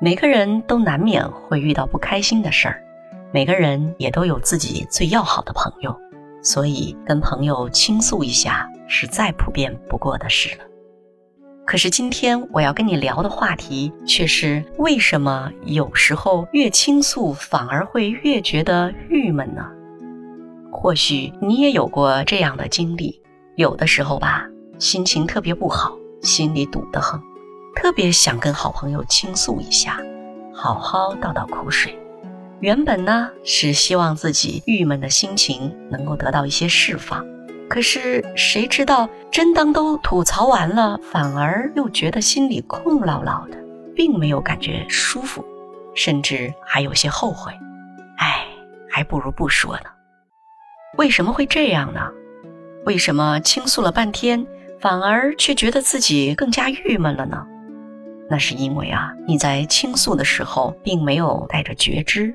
每个人都难免会遇到不开心的事儿，每个人也都有自己最要好的朋友，所以跟朋友倾诉一下是再普遍不过的事了。可是今天我要跟你聊的话题却是：为什么有时候越倾诉反而会越觉得郁闷呢？或许你也有过这样的经历，有的时候吧，心情特别不好，心里堵得很。特别想跟好朋友倾诉一下，好好倒倒苦水。原本呢是希望自己郁闷的心情能够得到一些释放，可是谁知道，真当都吐槽完了，反而又觉得心里空落落的，并没有感觉舒服，甚至还有些后悔。唉，还不如不说呢。为什么会这样呢？为什么倾诉了半天，反而却觉得自己更加郁闷了呢？那是因为啊，你在倾诉的时候并没有带着觉知。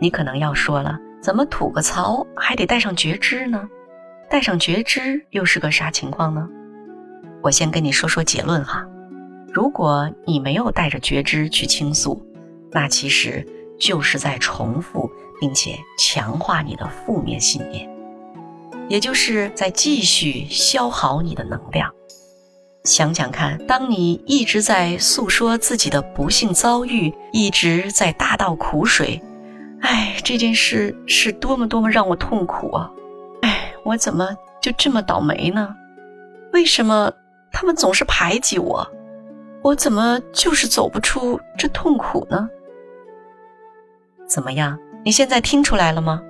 你可能要说了，怎么吐个槽还得带上觉知呢？带上觉知又是个啥情况呢？我先跟你说说结论哈。如果你没有带着觉知去倾诉，那其实就是在重复并且强化你的负面信念，也就是在继续消耗你的能量。想想看，当你一直在诉说自己的不幸遭遇，一直在大倒苦水，哎，这件事是多么多么让我痛苦啊！哎，我怎么就这么倒霉呢？为什么他们总是排挤我？我怎么就是走不出这痛苦呢？怎么样？你现在听出来了吗？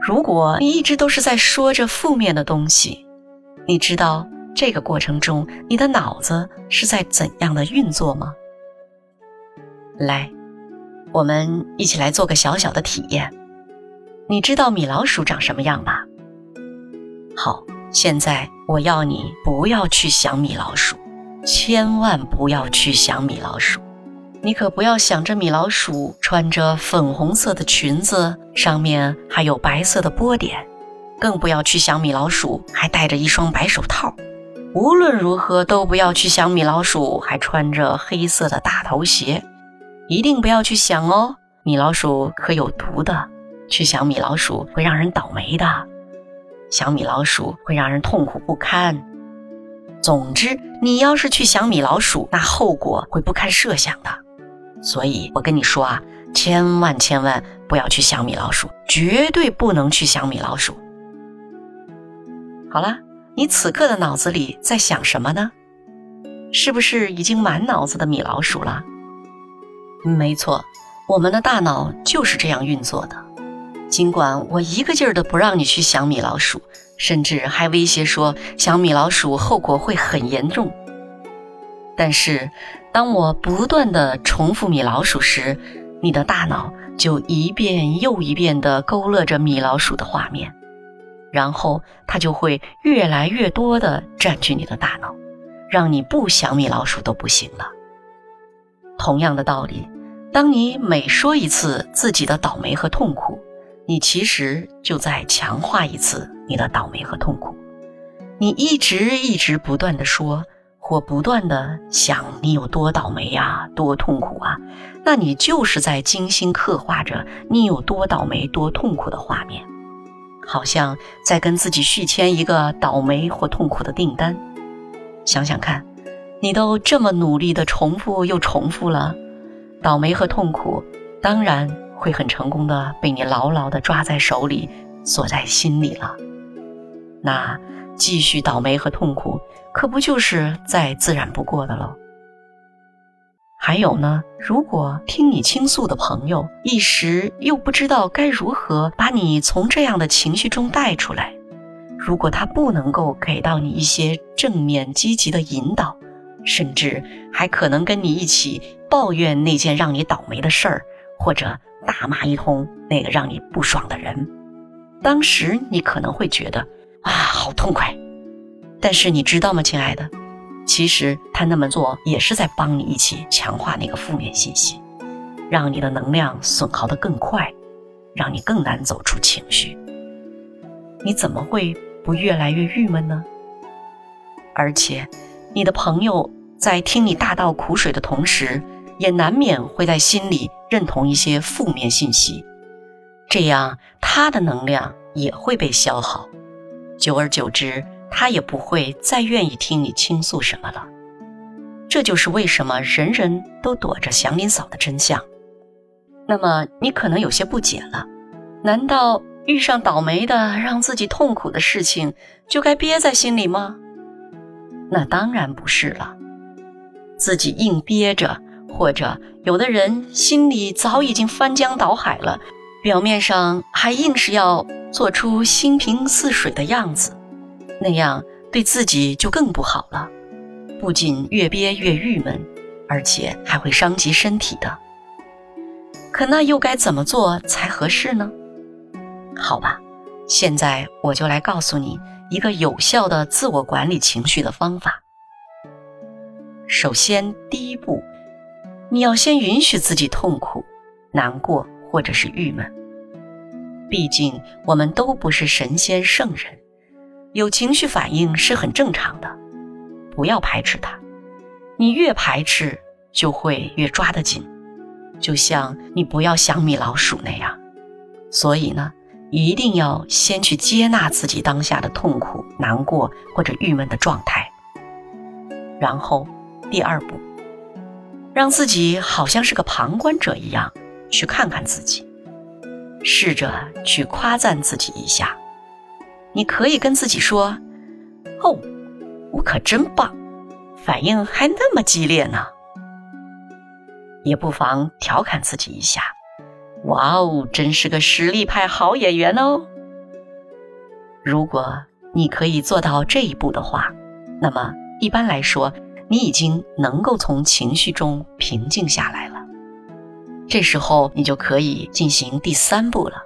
如果你一直都是在说着负面的东西，你知道？这个过程中，你的脑子是在怎样的运作吗？来，我们一起来做个小小的体验。你知道米老鼠长什么样吧？好，现在我要你不要去想米老鼠，千万不要去想米老鼠。你可不要想着米老鼠穿着粉红色的裙子，上面还有白色的波点，更不要去想米老鼠还戴着一双白手套。无论如何都不要去想米老鼠还穿着黑色的大头鞋，一定不要去想哦，米老鼠可有毒的，去想米老鼠会让人倒霉的，想米老鼠会让人痛苦不堪。总之，你要是去想米老鼠，那后果会不堪设想的。所以我跟你说啊，千万千万不要去想米老鼠，绝对不能去想米老鼠。好了。你此刻的脑子里在想什么呢？是不是已经满脑子的米老鼠了？没错，我们的大脑就是这样运作的。尽管我一个劲儿的不让你去想米老鼠，甚至还威胁说想米老鼠后果会很严重，但是当我不断的重复米老鼠时，你的大脑就一遍又一遍的勾勒着米老鼠的画面。然后它就会越来越多的占据你的大脑，让你不想米老鼠都不行了。同样的道理，当你每说一次自己的倒霉和痛苦，你其实就在强化一次你的倒霉和痛苦。你一直一直不断的说，或不断的想你有多倒霉呀，多痛苦啊，那你就是在精心刻画着你有多倒霉、多痛苦的画面。好像在跟自己续签一个倒霉或痛苦的订单。想想看，你都这么努力的重复又重复了，倒霉和痛苦当然会很成功的被你牢牢的抓在手里，锁在心里了。那继续倒霉和痛苦，可不就是再自然不过的喽？还有呢，如果听你倾诉的朋友一时又不知道该如何把你从这样的情绪中带出来，如果他不能够给到你一些正面积极的引导，甚至还可能跟你一起抱怨那件让你倒霉的事儿，或者大骂一通那个让你不爽的人，当时你可能会觉得啊，好痛快。但是你知道吗，亲爱的？其实他那么做也是在帮你一起强化那个负面信息，让你的能量损耗的更快，让你更难走出情绪。你怎么会不越来越郁闷呢？而且，你的朋友在听你大倒苦水的同时，也难免会在心里认同一些负面信息，这样他的能量也会被消耗，久而久之，他也不会再愿意听你倾诉什么了。这就是为什么人人都躲着祥林嫂的真相。那么你可能有些不解了，难道遇上倒霉的让自己痛苦的事情就该憋在心里吗？那当然不是了，自己硬憋着，或者有的人心里早已经翻江倒海了，表面上还硬是要做出心平似水的样子，那样对自己就更不好了。不仅越憋越郁闷，而且还会伤及身体的。可那又该怎么做才合适呢？好吧，现在我就来告诉你一个有效的自我管理情绪的方法。首先，第一步，你要先允许自己痛苦、难过或者是郁闷。毕竟我们都不是神仙圣人，有情绪反应是很正常的。不要排斥它，你越排斥就会越抓得紧，就像你不要想米老鼠那样。所以呢，一定要先去接纳自己当下的痛苦、难过或者郁闷的状态。然后，第二步，让自己好像是个旁观者一样去看看自己，试着去夸赞自己一下。你可以跟自己说：“哦。”我可真棒，反应还那么激烈呢。也不妨调侃自己一下：“哇哦，真是个实力派好演员哦。”如果你可以做到这一步的话，那么一般来说，你已经能够从情绪中平静下来了。这时候，你就可以进行第三步了。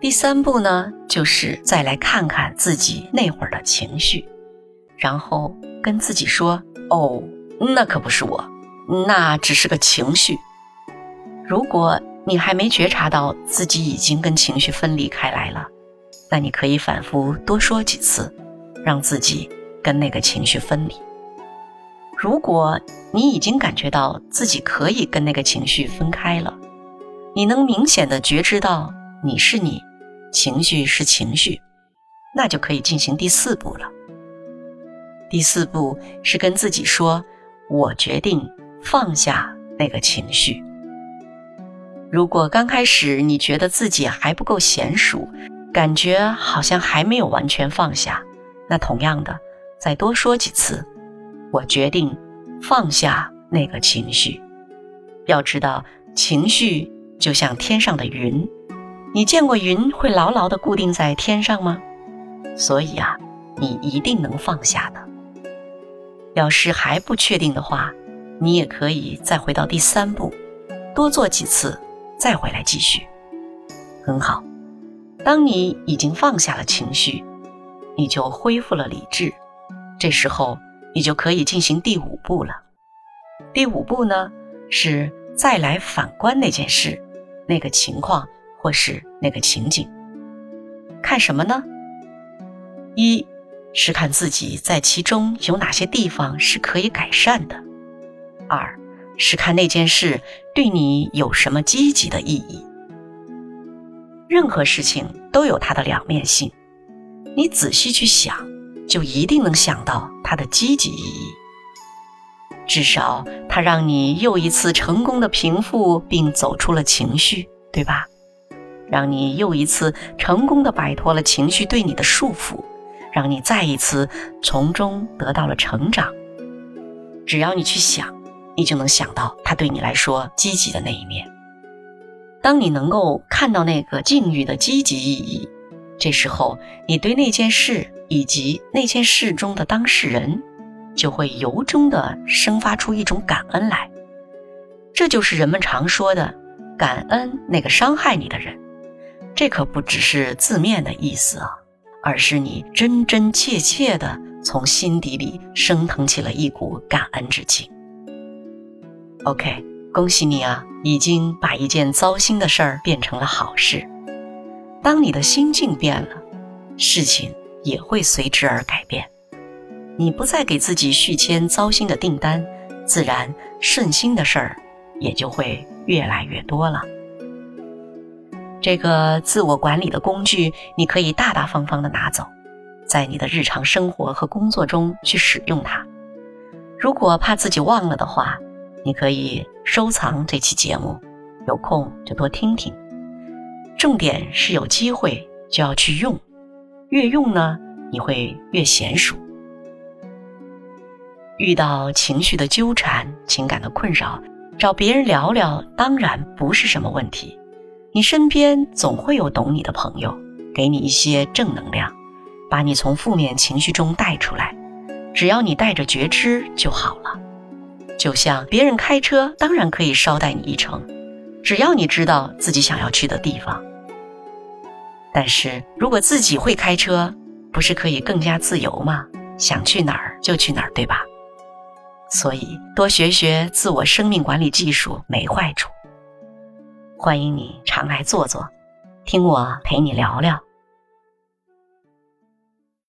第三步呢，就是再来看看自己那会儿的情绪。然后跟自己说：“哦，那可不是我，那只是个情绪。如果你还没觉察到自己已经跟情绪分离开来了，那你可以反复多说几次，让自己跟那个情绪分离。如果你已经感觉到自己可以跟那个情绪分开了，你能明显的觉知到你是你，情绪是情绪，那就可以进行第四步了。”第四步是跟自己说：“我决定放下那个情绪。”如果刚开始你觉得自己还不够娴熟，感觉好像还没有完全放下，那同样的，再多说几次：“我决定放下那个情绪。”要知道，情绪就像天上的云，你见过云会牢牢地固定在天上吗？所以啊，你一定能放下的。要是还不确定的话，你也可以再回到第三步，多做几次，再回来继续。很好，当你已经放下了情绪，你就恢复了理智。这时候，你就可以进行第五步了。第五步呢，是再来反观那件事、那个情况或是那个情景，看什么呢？一。是看自己在其中有哪些地方是可以改善的；二是看那件事对你有什么积极的意义。任何事情都有它的两面性，你仔细去想，就一定能想到它的积极意义。至少它让你又一次成功的平复并走出了情绪，对吧？让你又一次成功的摆脱了情绪对你的束缚。让你再一次从中得到了成长。只要你去想，你就能想到它对你来说积极的那一面。当你能够看到那个境遇的积极意义，这时候你对那件事以及那件事中的当事人，就会由衷的生发出一种感恩来。这就是人们常说的感恩那个伤害你的人。这可不只是字面的意思啊。而是你真真切切的从心底里升腾起了一股感恩之情。OK，恭喜你啊，已经把一件糟心的事儿变成了好事。当你的心境变了，事情也会随之而改变。你不再给自己续签糟心的订单，自然顺心的事儿也就会越来越多了。这个自我管理的工具，你可以大大方方的拿走，在你的日常生活和工作中去使用它。如果怕自己忘了的话，你可以收藏这期节目，有空就多听听。重点是有机会就要去用，越用呢，你会越娴熟。遇到情绪的纠缠、情感的困扰，找别人聊聊，当然不是什么问题。你身边总会有懂你的朋友，给你一些正能量，把你从负面情绪中带出来。只要你带着觉知就好了。就像别人开车，当然可以捎带你一程，只要你知道自己想要去的地方。但是如果自己会开车，不是可以更加自由吗？想去哪儿就去哪儿，对吧？所以多学学自我生命管理技术没坏处。欢迎你常来坐坐，听我陪你聊聊。